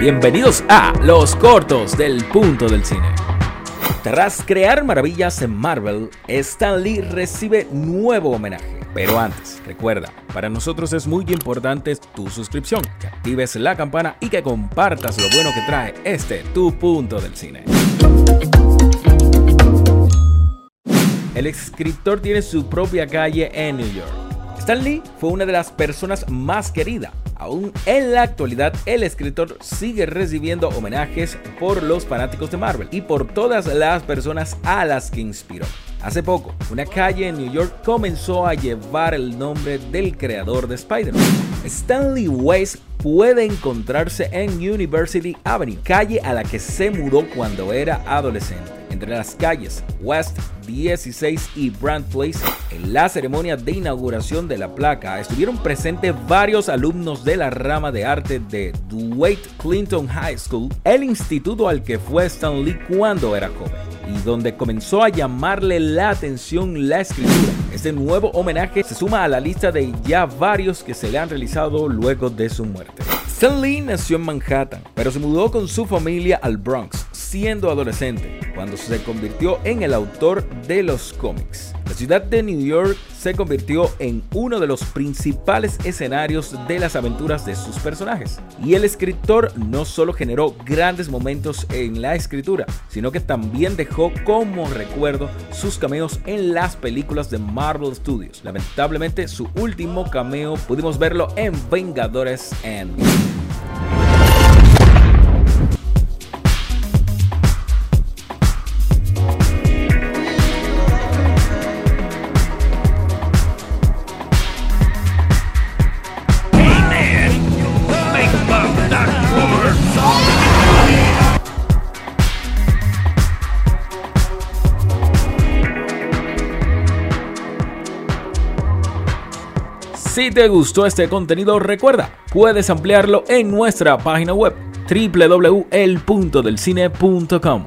Bienvenidos a Los Cortos del Punto del Cine. Tras crear maravillas en Marvel, Stan Lee recibe nuevo homenaje. Pero antes, recuerda, para nosotros es muy importante tu suscripción, que actives la campana y que compartas lo bueno que trae este Tu Punto del Cine. El escritor tiene su propia calle en New York. Stan Lee fue una de las personas más queridas Aún en la actualidad, el escritor sigue recibiendo homenajes por los fanáticos de Marvel y por todas las personas a las que inspiró. Hace poco, una calle en New York comenzó a llevar el nombre del creador de Spider-Man. Stanley Weiss puede encontrarse en University Avenue, calle a la que se mudó cuando era adolescente entre las calles West 16 y Brand Place. En la ceremonia de inauguración de la placa estuvieron presentes varios alumnos de la rama de arte de Dwight Clinton High School, el instituto al que fue Stan Lee cuando era joven y donde comenzó a llamarle la atención la escritura. Este nuevo homenaje se suma a la lista de ya varios que se le han realizado luego de su muerte. Stan Lee nació en Manhattan, pero se mudó con su familia al Bronx siendo adolescente, cuando se convirtió en el autor de los cómics. La ciudad de New York se convirtió en uno de los principales escenarios de las aventuras de sus personajes. Y el escritor no solo generó grandes momentos en la escritura, sino que también dejó como recuerdo sus cameos en las películas de Marvel Studios. Lamentablemente su último cameo pudimos verlo en Vengadores. Si te gustó este contenido, recuerda, puedes ampliarlo en nuestra página web www.elpuntodelcine.com.